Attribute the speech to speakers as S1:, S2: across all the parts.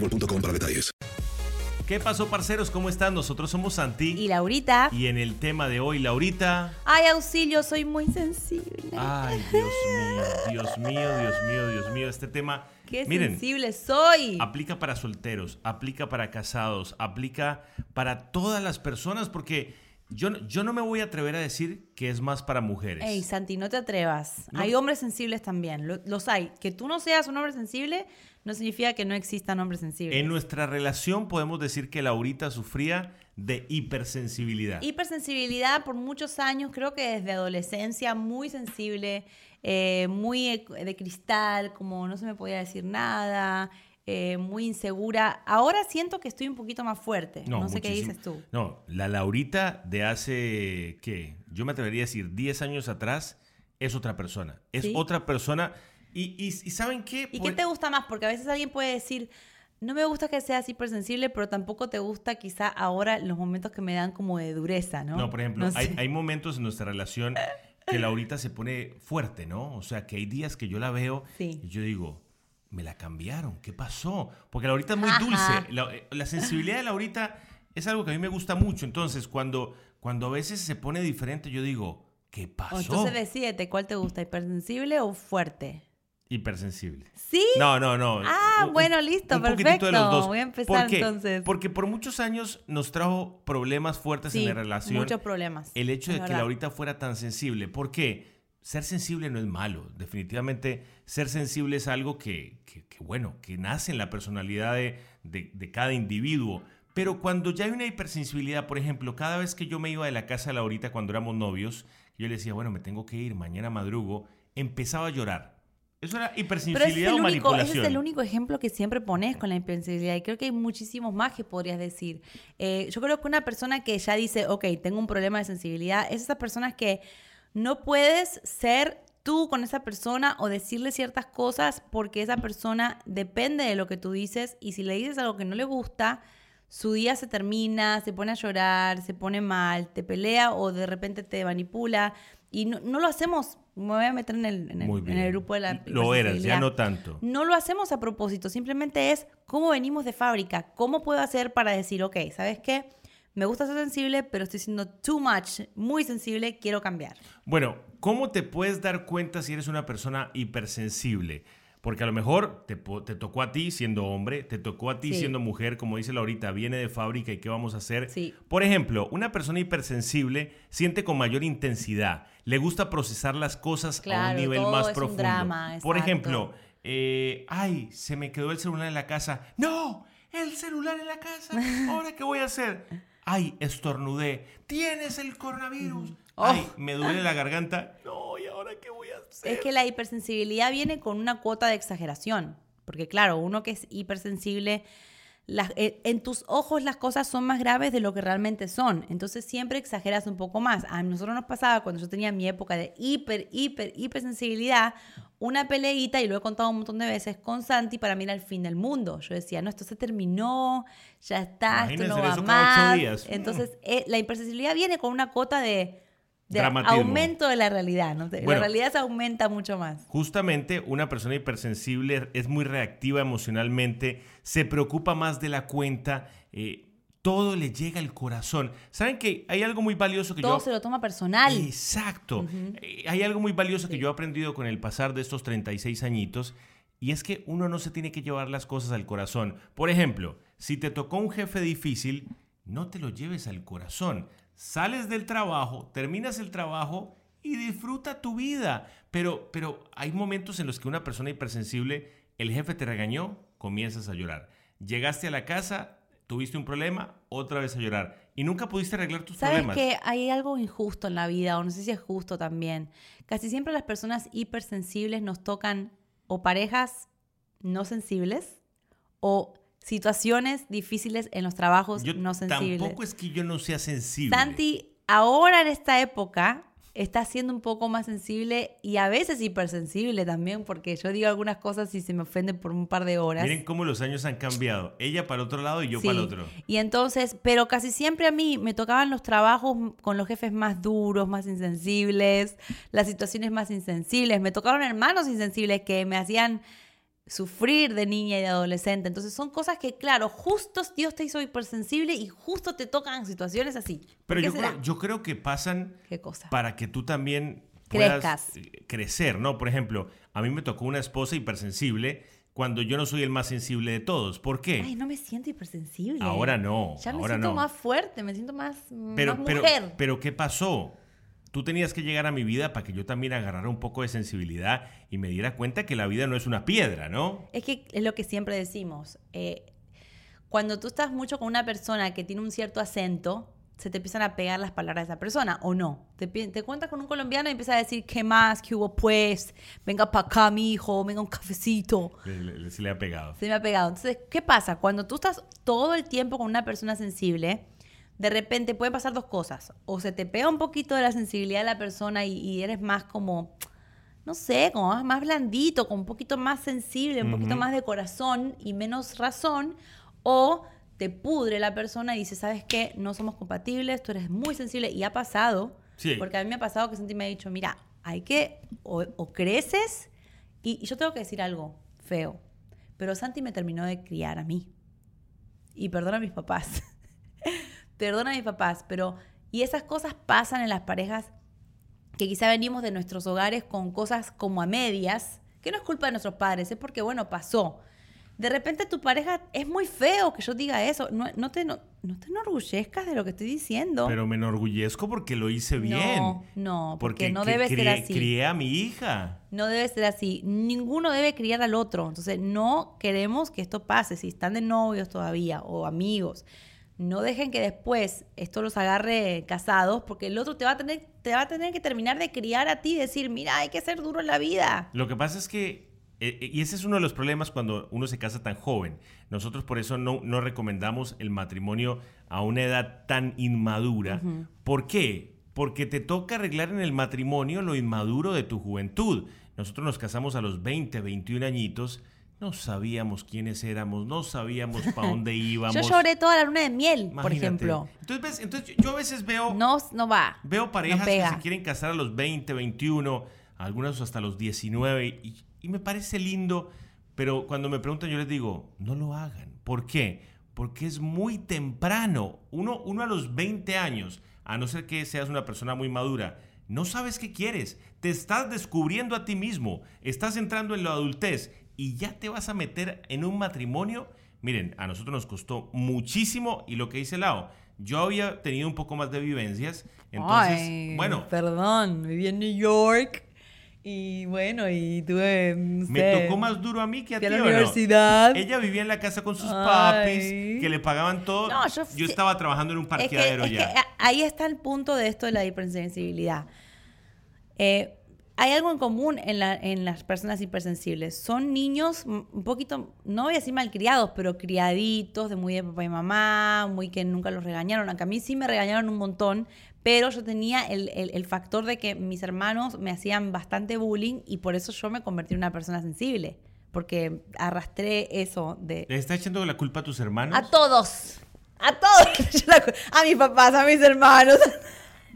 S1: boostmobile.com para detalles.
S2: ¿Qué pasó, parceros? ¿Cómo están? Nosotros somos Santi.
S3: Y Laurita.
S2: Y en el tema de hoy, Laurita.
S3: Ay, auxilio, soy muy sensible.
S2: Ay, Dios mío, Dios mío, Dios mío, Dios mío. Este tema.
S3: Qué
S2: miren,
S3: sensible soy.
S2: Aplica para solteros, aplica para casados, aplica para todas las personas, porque yo, no- yo no me voy a atrever a decir que es más para mujeres.
S3: Ey, Santi, no te atrevas.
S2: No.
S3: Hay hombres sensibles también. lo- los hay. Que tú no seas un hombre sensible no significa que no existan hombres sensibles.
S2: En nuestra relación podemos decir que Laurita sufría de hipersensibilidad.
S3: Hipersensibilidad por muchos años, creo que desde adolescencia, muy sensible, eh, muy de cristal, como no se me podía decir nada, eh, muy insegura. Ahora siento que estoy un poquito más fuerte. No, sé qué dices tú.
S2: No, la Laurita de hace, ¿qué? Yo me atrevería a decir 10 años atrás es otra persona. Es
S3: ¿Sí?
S2: otra persona. Y, y- y ¿saben qué?
S3: ¿Y
S2: Por-
S3: qué te gusta más? Porque a veces alguien puede decir, no me gusta que seas hipersensible, pero tampoco te gusta quizá ahora los momentos que me dan como de dureza, ¿no?
S2: No, por ejemplo,
S3: No sé.
S2: hay, momentos en nuestra relación que Laurita se pone fuerte, ¿no? O sea, que hay días que yo la veo
S3: Sí.
S2: y yo digo, me la cambiaron, ¿qué pasó? Porque Laurita es muy
S3: Ajá.
S2: dulce. La, eh, la sensibilidad de Laurita es algo que a mí me gusta mucho. Entonces, cuando, cuando a veces se pone diferente, yo digo, ¿qué
S3: O
S2: pasó?
S3: entonces decídete, ¿cuál te gusta? ¿Hipersensible o fuerte?
S2: Hipersensible.
S3: ¿Sí?
S2: No, no, no.
S3: Ah,
S2: Un-
S3: bueno, listo,
S2: un
S3: perfecto.
S2: de los dos.
S3: Voy a empezar
S2: ¿Por qué?
S3: entonces.
S2: Porque por muchos años nos trajo problemas fuertes
S3: Sí,
S2: en la relación.
S3: muchos problemas.
S2: El hecho de
S3: Es
S2: que
S3: verdad.
S2: Laurita fuera tan sensible. ¿Por qué? Ser sensible no es malo. Definitivamente ser sensible es algo que, que- que, bueno, que nace en la personalidad de, de- de cada individuo. Pero cuando ya hay una hipersensibilidad, por ejemplo, cada vez que yo me iba de la casa de Laurita cuando éramos novios, yo le decía, bueno, me tengo que ir, mañana madrugo, empezaba a llorar. ¿Eso era
S3: Pero ese es,
S2: hipersensibilidad
S3: el
S2: o
S3: único, ese es el único ejemplo que siempre pones con la hipersensibilidad. Y creo que hay muchísimos más que podrías decir. Eh, yo creo que una persona que ya dice, ok, tengo un problema de sensibilidad, es esas personas que no puedes ser tú con esa persona o decirle ciertas cosas porque esa persona depende de lo que tú dices y si le dices algo que no le gusta, su día se termina, se pone a llorar, se pone mal, te pelea o de repente te manipula. Y no, no lo hacemos, me voy a meter en el, en el- en el grupo de la
S2: Lo eras, ya no tanto.
S3: No lo hacemos a propósito, simplemente es cómo venimos de fábrica, cómo puedo hacer para decir, ok, ¿sabes qué? Me gusta ser sensible, pero estoy siendo too much, muy sensible, quiero cambiar.
S2: Bueno, ¿cómo te puedes dar cuenta si eres una persona hipersensible? Porque a lo mejor te, te tocó a ti siendo hombre, te tocó a ti
S3: Sí.
S2: siendo mujer, como dice Laurita, viene de fábrica y qué vamos a hacer.
S3: Sí.
S2: Por ejemplo, una persona hipersensible siente con mayor intensidad, le gusta procesar las cosas a un nivel
S3: todo
S2: más
S3: es un
S2: profundo.
S3: drama,
S2: Por ejemplo, eh, ay, se me quedó el celular en la casa. No, el celular en la casa. ¿Ahora qué voy a hacer? Ay, estornudé. Tienes el coronavirus. Ay, me duele la garganta. No, ¿y ahora qué voy a hacer?
S3: Es que la hipersensibilidad viene con una cuota de exageración. Porque claro, uno que es hipersensible, las- eh, en tus ojos las cosas son más graves de lo que realmente son. Entonces siempre exageras un poco más. A nosotros nos pasaba cuando yo tenía mi época de hiper, hiper, hipersensibilidad, una peleita, y lo he contado un montón de veces, con Santi para mí era el fin del mundo. Yo decía, no, esto se terminó, ya está, esto no va más.
S2: días.
S3: Entonces eh, la hipersensibilidad viene con una cuota de... De
S2: Dramatismo.
S3: aumento de la realidad, ¿no? la realidad se aumenta mucho más.
S2: Justamente una persona hipersensible es muy reactiva emocionalmente, se preocupa más de la cuenta, eh, todo le llega al corazón. ¿Saben que hay algo muy valioso que
S3: Todo
S2: yo...
S3: se lo toma personal.
S2: Exacto. Eh, Hay algo muy valioso que yo he aprendido con el pasar de estos 36 añitos y es que uno no se tiene que llevar las cosas al corazón. Por ejemplo, si te tocó un jefe difícil, no te lo lleves al corazón. Sales del trabajo, terminas el trabajo y disfruta tu vida. Pero, pero hay momentos en los que una persona hipersensible, el jefe te regañó, comienzas a llorar. Llegaste a la casa, tuviste un problema, otra vez a llorar. Y nunca pudiste arreglar tus
S3: ¿Sabes
S2: problemas.
S3: que hay algo injusto en la vida? O no sé si es justo también. Casi siempre las personas hipersensibles nos tocan o parejas no sensibles o situaciones difíciles en los trabajos
S2: Yo
S3: no sensibles.
S2: Tampoco es que yo no sea sensible.
S3: Santi, ahora en esta época, está siendo un poco más sensible y a veces hipersensible también, porque yo digo algunas cosas y se me ofende por un par de horas.
S2: Miren cómo los años han cambiado. Ella para el otro lado y yo
S3: Sí.
S2: para el otro.
S3: Y entonces, pero casi siempre a mí me tocaban los trabajos con los jefes más duros, más insensibles, las situaciones más insensibles. Me tocaron hermanos insensibles que me hacían sufrir de niña y de adolescente. Entonces son cosas que, claro, justo Dios te hizo hipersensible y justo te tocan situaciones así. ¿Por
S2: Pero yo creo, yo creo que pasan
S3: ¿Qué cosa?
S2: para que tú también puedas
S3: Crezcas.
S2: crecer, ¿no? Por ejemplo, a mí me tocó una esposa hipersensible cuando yo no soy el más sensible de todos. ¿Por qué?
S3: Ay, no me siento hipersensible.
S2: Ahora no,
S3: Ya me
S2: ahora
S3: siento
S2: no.
S3: más fuerte, me siento más,
S2: pero,
S3: más
S2: pero,
S3: mujer.
S2: pero ¿qué pasó? Tú tenías que llegar a mi vida para que yo también agarrara un poco de sensibilidad y me diera cuenta que la vida no es una piedra, ¿no?
S3: Es que es lo que siempre decimos. eh, cuando tú estás mucho con una persona que tiene un cierto acento, se te empiezan a pegar las palabras de esa persona, ¿o no? Te, te cuentas con un colombiano y empieza a decir, ¿qué más? ¿Qué hubo pues? Venga para acá, mi hijo, venga un cafecito.
S2: Le- le- se le ha pegado.
S3: Se me ha pegado. Entonces, ¿qué pasa? Cuando tú estás todo el tiempo con una persona sensible, de repente pueden pasar dos cosas. O se te pega un poquito de la sensibilidad de la persona y, y eres más como, no sé, como más, más blandito, como un poquito más sensible, un poquito más de corazón y menos razón. O te pudre la persona y dice, ¿sabes qué? No somos compatibles, tú eres muy sensible. Y ha pasado,
S2: Sí.
S3: porque a mí me ha pasado que Santi me ha dicho, mira, hay que, o, o creces, y, y yo tengo que decir algo feo, pero Santi me terminó de criar a mí. Y perdona a mis papás. perdona a mis papás, pero... Y esas cosas pasan en las parejas que quizá venimos de nuestros hogares con cosas como a medias, que no es culpa de nuestros padres, es porque, bueno, pasó. De repente tu pareja es muy feo que yo diga eso. No, no te, no, no te enorgullezcas de lo que estoy diciendo.
S2: Pero me enorgullezco porque lo hice bien.
S3: No, no, porque, no debe ser así.
S2: Crié a mi hija.
S3: No debe ser así. Ninguno debe criar al otro. Entonces, no queremos que esto pase. Si están de novios todavía o amigos, no dejen que después esto los agarre casados, porque el otro te va a tener, te va a tener que terminar de criar a ti y decir, mira, hay que ser duro en la vida.
S2: Lo que pasa es que, eh, eh, y ese es uno de los problemas cuando uno se casa tan joven. Nosotros por eso no, no recomendamos el matrimonio a una edad tan inmadura. ¿Por qué? Porque te toca arreglar en el matrimonio lo inmaduro de tu juventud. Nosotros nos casamos a los 20, 21 añitos. No sabíamos quiénes éramos, no sabíamos para dónde íbamos.
S3: Yo lloré toda la luna de miel, por ejemplo.
S2: Entonces, ¿ves? Entonces yo a veces veo...
S3: No, no va.
S2: Veo parejas
S3: no
S2: que se quieren casar a los 20, 21, algunas hasta los 19, y, y me parece lindo, pero cuando me preguntan yo les digo, no lo hagan. ¿Por qué? Porque es muy temprano. Uno, uno a los 20 años, a no ser que seas una persona muy madura, no sabes qué quieres. Te estás descubriendo a ti mismo. Estás entrando en la adultez y ya te vas a meter en un matrimonio. Miren, a nosotros nos costó muchísimo y lo que dice Lao, yo había tenido un poco más de vivencias. Entonces,
S3: Ay,
S2: bueno,
S3: Perdón, viví en New York Y bueno, y tuve. no
S2: Me
S3: sé,
S2: tocó más duro a mí que a ti.
S3: la
S2: ¿o no?
S3: universidad.
S2: Ella vivía en la casa con sus
S3: Ay.
S2: papis, que le pagaban todo.
S3: No,
S2: yo,
S3: yo-
S2: estaba trabajando en un
S3: Es que-
S2: parqueadero
S3: es que
S2: ya.
S3: a- ahí está el punto de esto de la hipersensibilidad. Eh, hay algo en común en, la- en las personas hipersensibles. Son niños un poquito, no voy a decir malcriados, pero criaditos, de muy de papá y mamá, muy que nunca los regañaron. Aunque a mí sí me regañaron un montón, pero yo tenía el, el- el factor de que mis hermanos me hacían bastante bullying y por eso yo me convertí en una persona sensible. Porque arrastré eso de,
S2: ¿Le está echando la culpa a tus hermanos?
S3: a todos. A todos. A mis papás, a mis hermanos.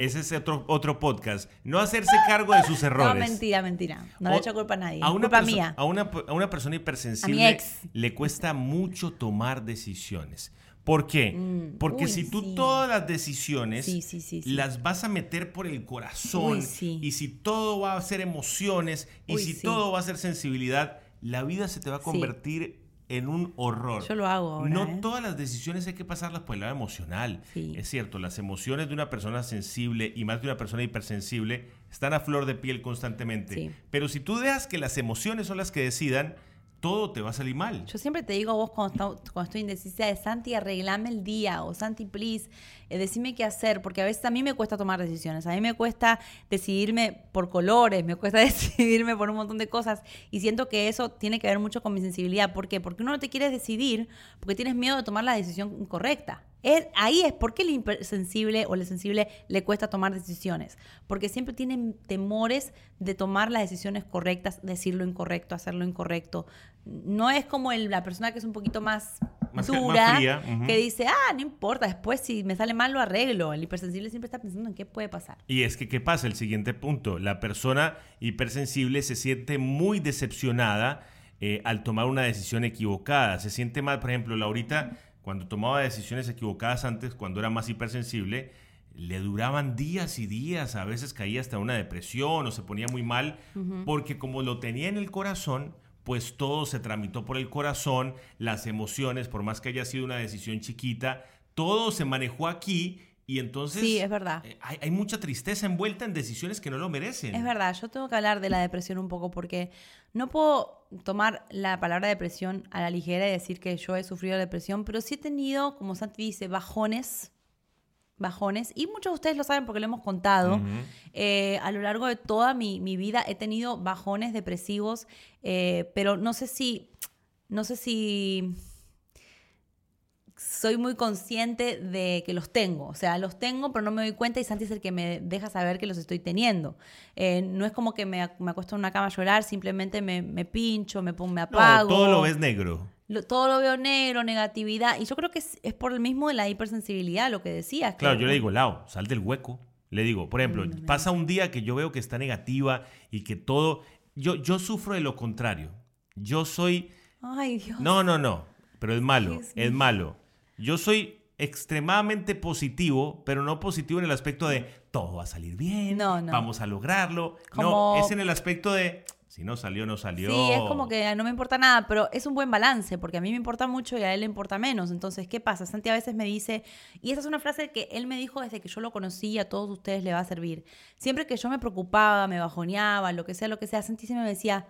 S2: Ese es otro, otro podcast. No hacerse cargo de sus errores.
S3: No, mentira, mentira. No le echo culpa a nadie.
S2: A una,
S3: culpa mía.
S2: a, una, a una persona hipersensible le cuesta mucho tomar decisiones. ¿Por qué? Porque
S3: Mm, uy,
S2: si tú
S3: sí.
S2: todas las decisiones
S3: Sí, sí,
S2: las vas a meter por el corazón
S3: Uy,
S2: y si todo va a ser emociones y
S3: Uy,
S2: si todo va a ser sensibilidad, la vida se te va a convertir en un horror.
S3: Yo lo hago ahora,
S2: No
S3: ¿eh?
S2: todas las decisiones hay que pasarlas por el lado emocional.
S3: Sí.
S2: Es cierto, las emociones de una persona sensible y más de una persona hipersensible están a flor de piel constantemente.
S3: Sí.
S2: Pero si tú dejas que las emociones son las que decidan, todo te va a salir mal.
S3: Yo siempre te digo a vos cuando, estoy indecisa de Santi, arreglame el día o Santi, please, eh, decime qué hacer, porque a veces a mí me cuesta tomar decisiones, a mí me cuesta decidirme por colores, me cuesta decidirme por un montón de cosas y siento que eso tiene que ver mucho con mi sensibilidad. ¿Por qué? Porque uno no te quiere decidir porque tienes miedo de tomar la decisión incorrecta. Es- ahí es porque el hipersensible o el sensible le cuesta tomar decisiones. Porque siempre tienen temores de tomar las decisiones correctas, decir lo incorrecto, hacer lo incorrecto. No es como el- la persona que es un poquito más,
S2: Más- más
S3: dura, que dice, ah, no importa, después si me sale mal lo arreglo. El hipersensible siempre está pensando en qué puede pasar.
S2: Y es que, ¿qué pasa? El siguiente punto. La persona hipersensible se siente muy decepcionada eh, al tomar una decisión equivocada. Se siente mal, por ejemplo, Laurita, cuando tomaba decisiones equivocadas antes, cuando era más hipersensible, le duraban días y días, a veces caía hasta una depresión o se ponía muy mal, porque como lo tenía en el corazón, pues todo se tramitó por el corazón, las emociones, por más que haya sido una decisión chiquita, todo se manejó aquí y entonces...
S3: Sí, es verdad.
S2: eh, Hay, hay mucha tristeza envuelta en decisiones que no lo merecen.
S3: Es verdad, yo tengo que hablar de la depresión un poco porque no puedo tomar la palabra depresión a la ligera y decir que yo he sufrido depresión, pero sí he tenido, como Santi dice, bajones, bajones, y muchos de ustedes lo saben porque lo hemos contado. Eh, a lo largo de toda mi, mi vida he tenido bajones depresivos, eh, pero no sé si, no sé si soy muy consciente de que los tengo. O sea, los tengo, pero no me doy cuenta y Santi es el que me deja saber que los estoy teniendo. Eh, no es como que me, me acuesto en una cama a llorar, simplemente me, me pincho, me, pongo, me
S2: No,
S3: apago.
S2: todo lo ves negro.
S3: Lo- todo lo veo negro, negatividad. Y yo creo que es, es por el mismo de la hipersensibilidad, lo que decías. que-
S2: Claro, yo le digo, Lau, sal del hueco. Le digo, por ejemplo, pasa un día que yo veo que está negativa y que todo... Yo, yo sufro de lo contrario. Yo soy...
S3: Ay, Dios.
S2: No, no, no. Pero es malo, es malo. Yo soy extremadamente positivo, pero no positivo en el aspecto de todo va a salir bien,
S3: No, no.
S2: vamos a lograrlo. No,
S3: Como-
S2: es en el aspecto de si no salió, no salió.
S3: Sí, es como que no me importa nada, pero es un buen balance, porque a mí me importa mucho y a él le importa menos. Entonces, ¿qué pasa? Santi a veces me dice, y esa es una frase que él me dijo desde que yo lo conocí, y a todos ustedes le va a servir. Siempre que yo me preocupaba, me bajoneaba, lo que sea, lo que sea, Santi siempre me decía,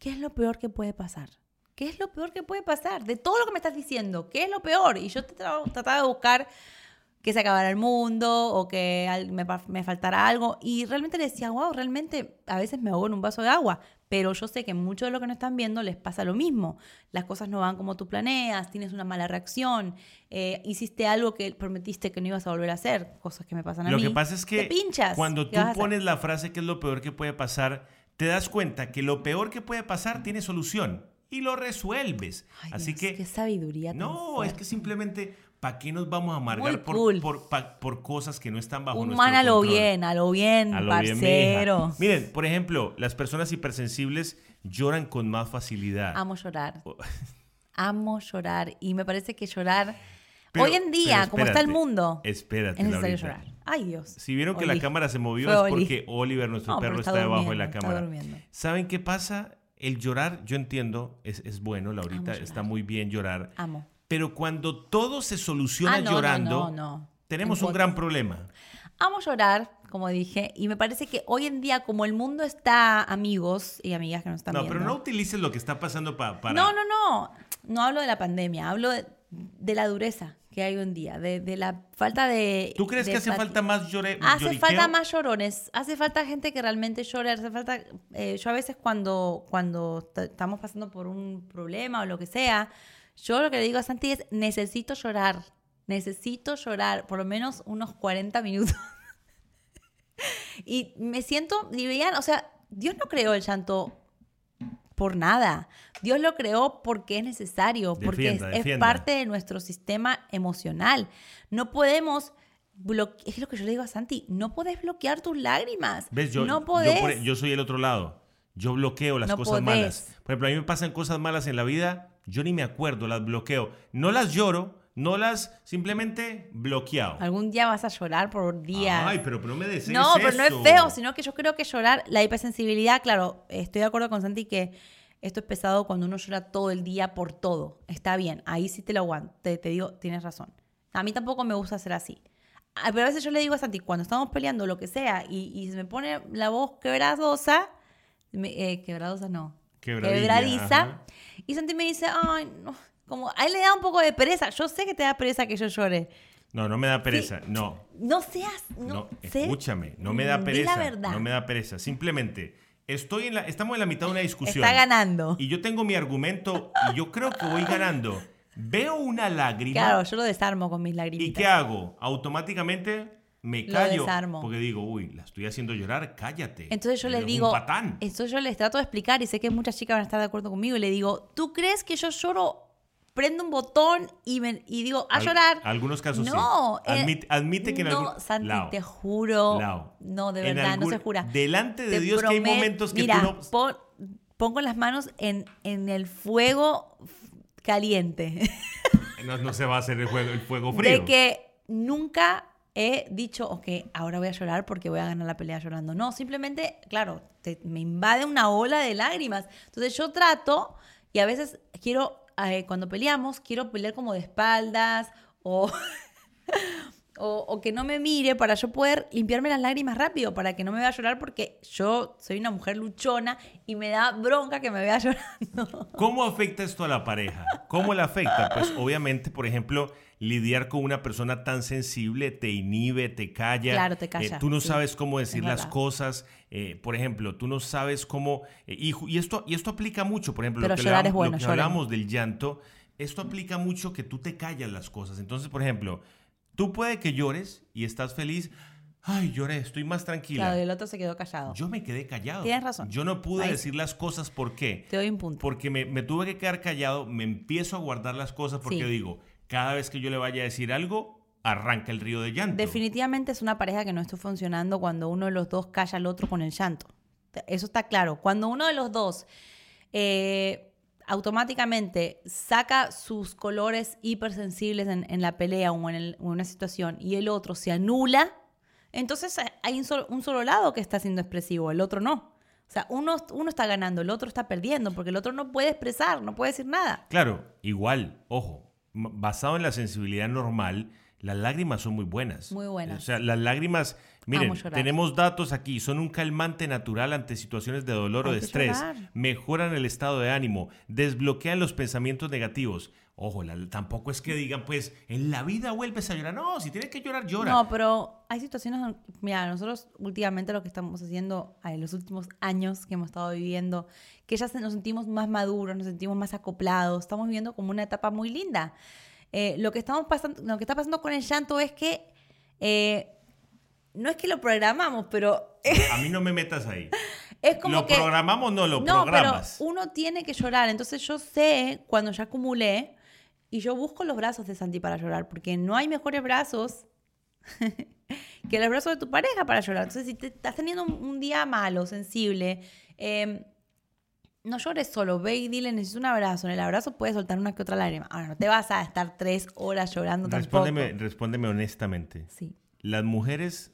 S3: ¿qué es lo peor que puede pasar? ¿Qué es lo peor que puede pasar? De todo lo que me estás diciendo, ¿qué es lo peor? Y yo tra- trataba de buscar que se acabara el mundo o que me, faltara algo. Y realmente le decía, wow, realmente a veces me ahogo en un vaso de agua. Pero yo sé que muchos de los que no están viendo les pasa lo mismo. Las cosas no van como tú planeas, tienes una mala reacción, eh, hiciste algo que prometiste que no ibas a volver a hacer, cosas que me pasan a
S2: Lo
S3: mí.
S2: que pasa es que
S3: pinchas.
S2: cuando
S3: ¿Qué
S2: tú pones la frase que es lo peor que puede pasar, te das cuenta que lo peor que puede pasar tiene solución y lo resuelves.
S3: Ay,
S2: Así
S3: Dios,
S2: que
S3: qué sabiduría.
S2: no, es que simplemente ¿para qué nos vamos a amargar por,
S3: cool.
S2: por, por cosas que no están bajo
S3: Un
S2: nuestro
S3: a lo
S2: control?
S3: bien, a lo bien,
S2: A lo bien, mija.
S3: parcero.
S2: Miren, por ejemplo, las personas hipersensibles lloran con más facilidad.
S3: Amo llorar.
S2: Oh.
S3: Amo llorar. Y me parece que llorar.
S2: Pero-
S3: hoy en día, como está el mundo,
S2: espérate,
S3: es necesario llorar. Ay, Dios.
S2: Si vieron que
S3: Oli.
S2: la cámara se movió
S3: Fue
S2: es
S3: Oli.
S2: porque Oliver, nuestro
S3: No,
S2: perro,
S3: está
S2: está, debajo de la cámara. ¿Saben qué pasa? El llorar, yo entiendo, es, es bueno, Laurita, está muy bien llorar.
S3: Amo.
S2: Pero cuando todo se soluciona
S3: Ah, no,
S2: llorando,
S3: no, no.
S2: tenemos
S3: En
S2: un gran problema.
S3: Amo llorar como dije, y me parece que hoy en día, como el mundo está, amigos y amigas que nos están
S2: No,
S3: viendo.
S2: pero no utilices lo que está pasando pa- para...
S3: No, no, no. No hablo de la pandemia, hablo de, de la dureza que hay en día, de, de la falta de.
S2: ¿Tú crees
S3: de
S2: que hace falta más llore,
S3: Hace
S2: lloriqueo?
S3: falta más llorones, hace falta gente que realmente llore, hace falta... eh, yo a veces cuando, cuando estamos pasando por un problema o lo que sea, yo lo que le digo a Santi es, necesito llorar, necesito llorar por lo menos unos 40 minutos. y me siento, y veían, o sea, Dios no creó el llanto por nada. Dios lo creó porque es necesario, porque es,
S2: Defienda,
S3: es
S2: defienda.
S3: parte de nuestro sistema emocional. No podemos bloquear, es lo que yo le digo a Santi, no podés bloquear tus lágrimas.
S2: ¿Ves? Yo,
S3: no
S2: yo
S3: podés.
S2: por- yo soy el otro lado. Yo bloqueo las
S3: No
S2: cosas
S3: podés.
S2: malas. Por ejemplo, a mí me pasan cosas malas en la vida, yo ni me acuerdo, las bloqueo. No las lloro, no las simplemente bloqueado.
S3: Algún día vas a llorar por días.
S2: Ay, pero no me desees
S3: No, pero no es feo, sino que yo creo que llorar, la hipersensibilidad, claro, estoy de acuerdo con Santi que esto es pesado cuando uno llora todo el día por todo. Está bien, ahí sí te lo aguanto, te, te digo, tienes razón. A mí tampoco me gusta ser así. Ah, Pero a veces yo le digo a Santi, cuando estamos peleando, lo que sea, y, y se me pone la voz quebradosa, me- eh, quebradosa no, quebradiza,
S2: ajá.
S3: y Santi me dice, ay, no, como a él le da un poco de pereza. Yo sé que te da pereza que yo llore.
S2: No, no me da pereza, no.
S3: No seas, no,
S2: No, escúchame, no me da pereza.
S3: la verdad.
S2: No me da pereza. Simplemente, estoy en la, estamos en la mitad de una discusión.
S3: Está ganando.
S2: Y yo tengo mi argumento y yo creo que voy ganando. Veo una lágrima.
S3: Claro, yo lo desarmo con mis
S2: ¿Y
S3: lagrimitas.
S2: qué hago? Automáticamente me
S3: Lo
S2: callo.
S3: desarmo.
S2: Porque digo, uy, la estoy haciendo llorar, cállate.
S3: Entonces yo les digo,
S2: Un patán.
S3: entonces yo les trato de explicar y sé que muchas chicas van a estar de acuerdo conmigo y le digo, ¿tú crees que yo lloro, prendo un botón y, me, y digo, a
S2: Al-
S3: llorar?
S2: algunos casos sí.
S3: no, eh,
S2: Admite- admite que en
S3: no,
S2: algún-
S3: Santi,
S2: Lao.
S3: te juro,
S2: Lao.
S3: no, de verdad,
S2: algún-
S3: no se jura.
S2: delante de
S3: Te
S2: Dios que hay momentos que
S3: Mira,
S2: tú no-
S3: pon- pongo las manos en, en el fuego caliente.
S2: No, no se va a hacer el, juego, el fuego frío.
S3: De que nunca he dicho, ok, ahora voy a llorar porque voy a ganar la pelea llorando. No, simplemente, claro, te- me invade una ola de lágrimas. Entonces yo trato y a veces quiero, eh, cuando peleamos, quiero pelear como de espaldas o, o, que no me mire para yo poder limpiarme las lágrimas rápido, para que no me vea llorar porque yo soy una mujer luchona y me da bronca que me vea llorando.
S2: ¿Cómo afecta esto a la pareja? ¿Cómo la afecta? Pues obviamente, por ejemplo, lidiar con una persona tan sensible te inhibe, te calla.
S3: Claro, te calla,
S2: Eh, tú no
S3: sí,
S2: sabes cómo
S3: es
S2: decir las
S3: verdad.
S2: cosas. Eh, por ejemplo, tú no sabes cómo... eh, y, y esto, y esto aplica mucho, por ejemplo,
S3: Pero
S2: lo que,
S3: llorar
S2: hablam-
S3: es bueno,
S2: lo que hablamos del llanto. Esto aplica mucho que tú te callas las cosas. Entonces, por ejemplo, tú puede que llores y estás feliz. Ay, lloré, estoy más tranquila.
S3: Claro, y el otro se quedó callado.
S2: Yo me quedé callado.
S3: Tienes razón.
S2: Yo no pude
S3: Ahí-
S2: decir las cosas por qué.
S3: Te doy un punto.
S2: Porque me, me tuve que quedar callado, me empiezo a guardar las cosas porque
S3: Sí.
S2: digo, cada vez que yo le vaya a decir algo, arranca el río de llanto.
S3: Definitivamente es una pareja que no está funcionando cuando uno de los dos calla al otro con el llanto. Eso está claro. Cuando uno de los dos eh, automáticamente saca sus colores hipersensibles en, en la pelea o en, el- o en una situación y el otro se anula, entonces hay un solo, un solo lado que está siendo expresivo, el otro no. O sea, uno, uno está ganando, el otro está perdiendo, porque el otro no puede expresar, no puede decir nada.
S2: Claro, igual, ojo, basado en la sensibilidad normal, las lágrimas son muy buenas.
S3: Muy buenas.
S2: O sea, las lágrimas, miren, tenemos datos aquí, son un calmante natural ante situaciones de dolor o de estrés,
S3: llorar.
S2: mejoran el estado de ánimo, desbloquean los pensamientos negativos. Ojo, la- tampoco es que digan, pues, en la vida vuelves a llorar. No, si tienes que llorar, llora.
S3: No, pero hay situaciones, donde- mira, nosotros últimamente lo que estamos haciendo en los últimos años que hemos estado viviendo, que ya nos sentimos más maduros, nos sentimos más acoplados, estamos viviendo como una etapa muy linda. Eh, lo, que estamos pasando, lo que está pasando con el llanto es que eh, no es que lo programamos, pero
S2: A mí no me metas ahí.
S3: es como
S2: lo
S3: que...
S2: programamos, no, lo
S3: no,
S2: programas.
S3: pero uno tiene que llorar. Entonces yo sé cuando ya acumulé y yo busco los brazos de Santi para llorar, porque no hay mejores brazos que los brazos de tu pareja para llorar. Entonces si te estás teniendo un, día malo, sensible, eh, no llores solo, ve y dile, necesito un abrazo. En el abrazo puedes soltar una que otra lágrima. Ahora, no te vas a estar tres horas llorando
S2: Respóndeme,
S3: tampoco.
S2: respóndeme honestamente.
S3: Sí.
S2: ¿Las mujeres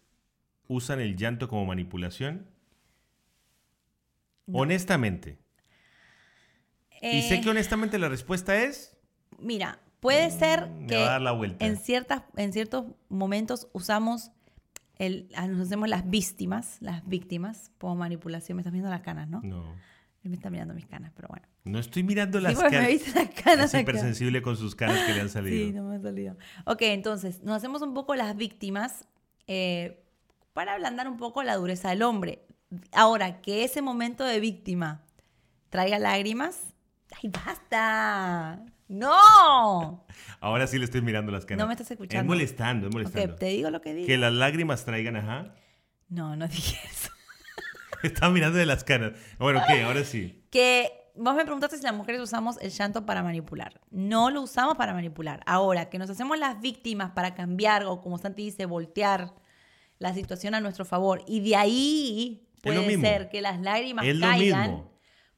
S2: usan el llanto como manipulación? Honestamente. Y sé
S3: Eh,
S2: que honestamente la respuesta es...
S3: Mira, puede ser
S2: me
S3: que
S2: dar la
S3: en, ciertas, en ciertos momentos usamos el, ah, nos hacemos las víctimas, las víctimas por manipulación. Me estás viendo las canas, ¿no?
S2: No.
S3: Él me está mirando mis canas, pero bueno.
S2: No estoy mirando las
S3: me
S2: canas.
S3: viste las canas
S2: Es hipersensible con sus canas que le han salido.
S3: Sí, no me ha salido. Ok, entonces, nos hacemos un poco las víctimas eh, para ablandar un poco la dureza del hombre. Ahora, que ese momento de víctima traiga lágrimas, ¡ay, basta! ¡No!
S2: Ahora sí le estoy mirando las canas.
S3: No me estás escuchando.
S2: Es molestando, es molestando.
S3: Ok, te digo lo que digo.
S2: Que las lágrimas traigan, ajá.
S3: No, no dije eso.
S2: Está mirando de las canas. Bueno, ¿qué? Ahora sí.
S3: Que vos me preguntaste si las mujeres usamos el llanto para manipular. No lo usamos para manipular. Ahora, que nos hacemos las víctimas para cambiar o como Santi dice, voltear la situación a nuestro favor. Y de ahí puede ser que las lágrimas
S2: Es lo
S3: caigan.
S2: mismo.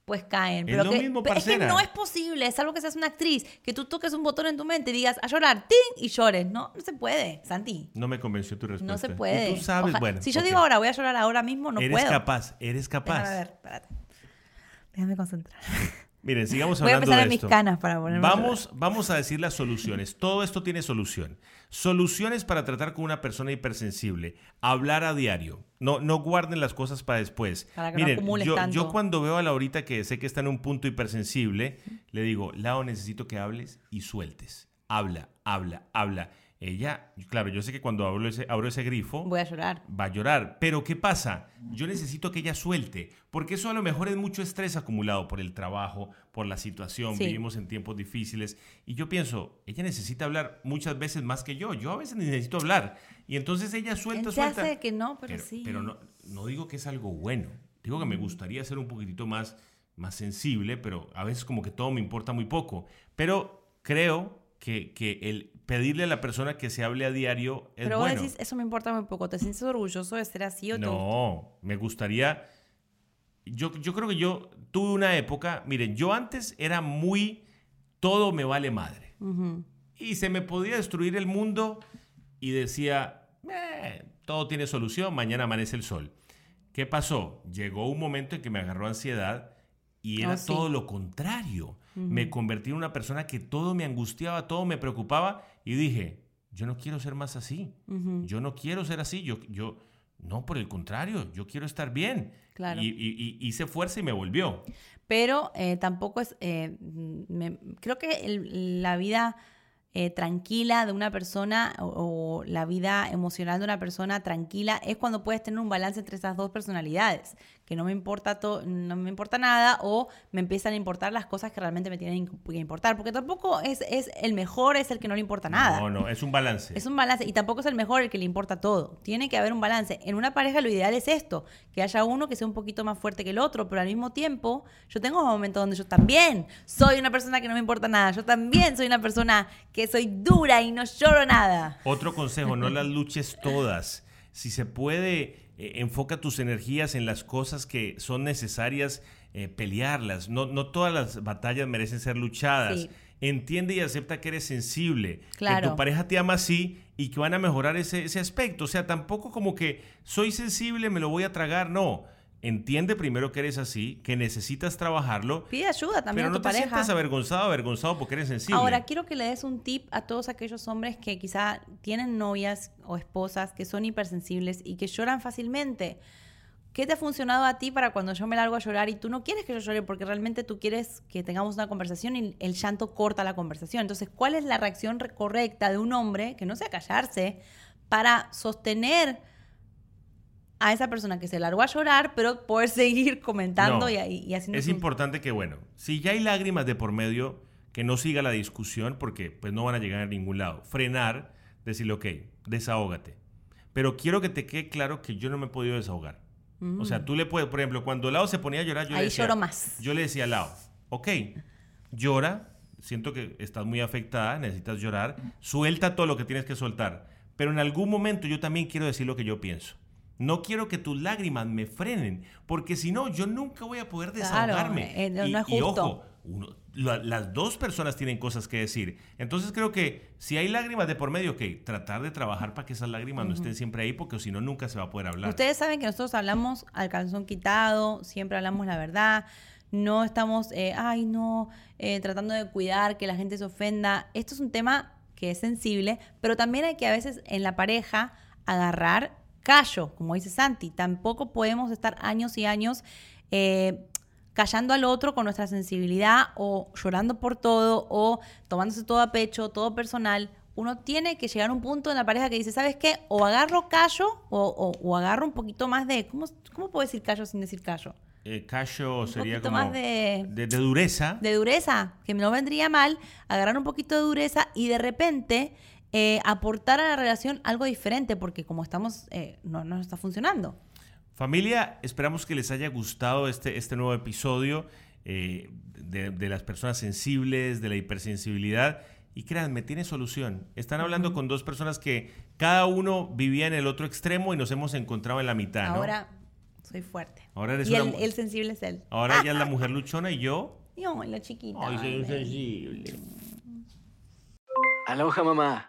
S3: Pues caen.
S2: Es
S3: Pero
S2: lo
S3: que,
S2: mismo,
S3: es que no es posible, es algo que seas una actriz, que tú toques un botón en tu mente y digas a llorar, ¡ting! y llores. No, no se puede, Santi.
S2: No me convenció tu respuesta.
S3: No se puede.
S2: Y tú sabes,
S3: Oja-
S2: bueno.
S3: si yo digo ahora voy a llorar ahora mismo, no
S2: eres
S3: puedo.
S2: capaz, eres capaz.
S3: Déjame ver, espérate. Déjame concentrar.
S2: Miren, sigamos
S3: Voy a
S2: hablando
S3: empezar
S2: de
S3: en mis
S2: esto.
S3: canas para ponerme a
S2: Vamos, vamos a decir las soluciones. Todo esto tiene solución. Soluciones para tratar con una persona hipersensible. Hablar a diario. No, no guarden las cosas para después.
S3: Para que no
S2: Miren,
S3: acumules
S2: yo,
S3: tanto.
S2: yo cuando veo a Laurita que sé que está en un punto hipersensible, le digo, Lau, necesito que hables y sueltes. Habla, habla, habla. Ella, claro, yo sé que cuando abro ese, abro ese grifo,
S3: Voy a llorar.
S2: va a llorar. Pero ¿qué pasa? Yo necesito que ella suelte, porque eso a lo mejor es mucho estrés acumulado por el trabajo, por la situación,
S3: Sí.
S2: vivimos en tiempos difíciles. Y yo pienso, ella necesita hablar muchas veces más que yo. Yo a veces necesito hablar. Y entonces ella suelta,
S3: Él se
S2: suelta.
S3: hace que no, pero,
S2: pero
S3: sí.
S2: pero no, no digo que es algo bueno. Digo que me gustaría ser un poquitito más, más sensible, pero a veces como que todo me importa muy poco. Pero creo que, que el pedirle a la persona que se hable a diario es
S3: Pero
S2: bueno.
S3: vos decís, eso me importa muy poco. ¿Te sientes orgulloso de ser así o
S2: No, me gustaría. Yo, yo creo que yo tuve una época. Miren, yo antes era muy. Todo me vale madre. Y se me podía destruir el mundo y decía. "Eh, todo tiene solución, mañana amanece el sol. ¿Qué pasó? Llegó un momento en que me agarró ansiedad y era
S3: Oh, sí.
S2: todo lo contrario. Me convertí en una persona que todo me angustiaba, todo me preocupaba y dije, yo no quiero ser más así. Yo no quiero ser así. Yo, yo, no, por el contrario, yo quiero estar bien.
S3: Claro.
S2: Y, y- y hice fuerza y me volvió.
S3: Pero eh, tampoco es. eh, me- creo que el- la vida eh, tranquila de una persona o, o la vida emocional de una persona tranquila es cuando puedes tener un balance entre esas dos personalidades. Que no me importa to- no me importa nada o me empiezan a importar las cosas que realmente me tienen que importar. Porque tampoco es, es el mejor, es el que no le importa nada.
S2: No, no, es un balance.
S3: Es un balance y tampoco es el mejor el que le importa todo. Tiene que haber un balance. En una pareja lo ideal es esto, que haya uno que sea un poquito más fuerte que el otro, pero al mismo tiempo yo tengo momentos donde yo también soy una persona que no me importa nada. Yo también soy una persona que soy dura y no lloro nada.
S2: Otro consejo, no las luches todas. Si se puede, eh, enfoca tus energías en las cosas que son necesarias eh, pelearlas. No, no todas las batallas merecen ser luchadas.
S3: Sí.
S2: Entiende y acepta que eres sensible, que tu pareja te ama así y que van a mejorar ese, ese aspecto. O sea, tampoco como que soy sensible, me lo voy a tragar. No, entiende primero que eres así, que necesitas trabajarlo,
S3: Pide ayuda también
S2: pero
S3: a
S2: no
S3: tu
S2: te
S3: pareja.
S2: sientas avergonzado, avergonzado porque eres sensible.
S3: Ahora, quiero que le des un tip a todos aquellos hombres que quizá tienen novias o esposas que son hipersensibles y que lloran fácilmente. ¿Qué te ha funcionado a ti para cuando yo me largo a llorar y tú no quieres que yo llore porque realmente tú quieres que tengamos una conversación y el llanto corta la conversación? Entonces, ¿cuál es la reacción re- correcta de un hombre que no sea callarse para sostener a esa persona que se largó a llorar, pero poder seguir comentando
S2: No,
S3: y, y haciendo
S2: Es
S3: sus-
S2: importante que, bueno, si ya hay lágrimas de por medio, que no siga la discusión porque pues no van a llegar a ningún lado. Frenar, decirle, ok, desahógate. Pero quiero que te quede claro que yo no me he podido desahogar. O sea, tú le puedes, por ejemplo, cuando Lao se ponía a llorar, yo
S3: Ahí
S2: le decía,
S3: lloro más.
S2: Yo le decía a Lao, ok, llora, siento que estás muy afectada, necesitas llorar, suelta todo lo que tienes que soltar. Pero en algún momento yo también quiero decir lo que yo pienso. No quiero que tus lágrimas me frenen, porque si no, yo nunca voy a poder
S3: Claro,
S2: desahogarme.
S3: eh, no
S2: y,
S3: es
S2: y
S3: justo.
S2: ojo, uno- la- las dos personas tienen cosas que decir. Entonces creo que si hay lágrimas de por medio, ok, tratar de trabajar para que esas lágrimas no estén siempre ahí, porque si no, nunca se va a poder hablar.
S3: Ustedes saben que nosotros hablamos al calzón quitado, siempre hablamos la verdad, no estamos, eh, ay, no, eh, tratando de cuidar que la gente se ofenda. Esto es un tema que es sensible, pero también hay que a veces en la pareja agarrar callo, como dice Santi. Tampoco podemos estar años y años eh, callando al otro con nuestra sensibilidad o llorando por todo o tomándose todo a pecho, todo personal. Uno tiene que llegar a un punto en la pareja que dice, ¿sabes qué? O agarro callo o, o, agarro un poquito más de... ¿Cómo, cómo puedo decir callo sin decir callo?
S2: Eh, callo sería como
S3: más de,
S2: de, de, dureza.
S3: De dureza, que no vendría mal agarrar un poquito de dureza y de repente eh, aportar a la relación algo diferente, porque como estamos, eh, no nos está funcionando.
S2: Familia, esperamos que les haya gustado este, este nuevo episodio eh, de, de, las personas sensibles, de la hipersensibilidad. Y créanme, tiene solución. Están hablando con dos personas que cada uno vivía en el otro extremo y nos hemos encontrado en la mitad. ¿no?
S3: Ahora soy fuerte.
S2: Ahora eres
S3: y
S2: una,
S3: el, el, sensible es él.
S2: Ahora ella es la mujer luchona y yo.
S3: Yo, la chiquita.
S2: Ay, soy sensible.
S4: Aloha, mamá.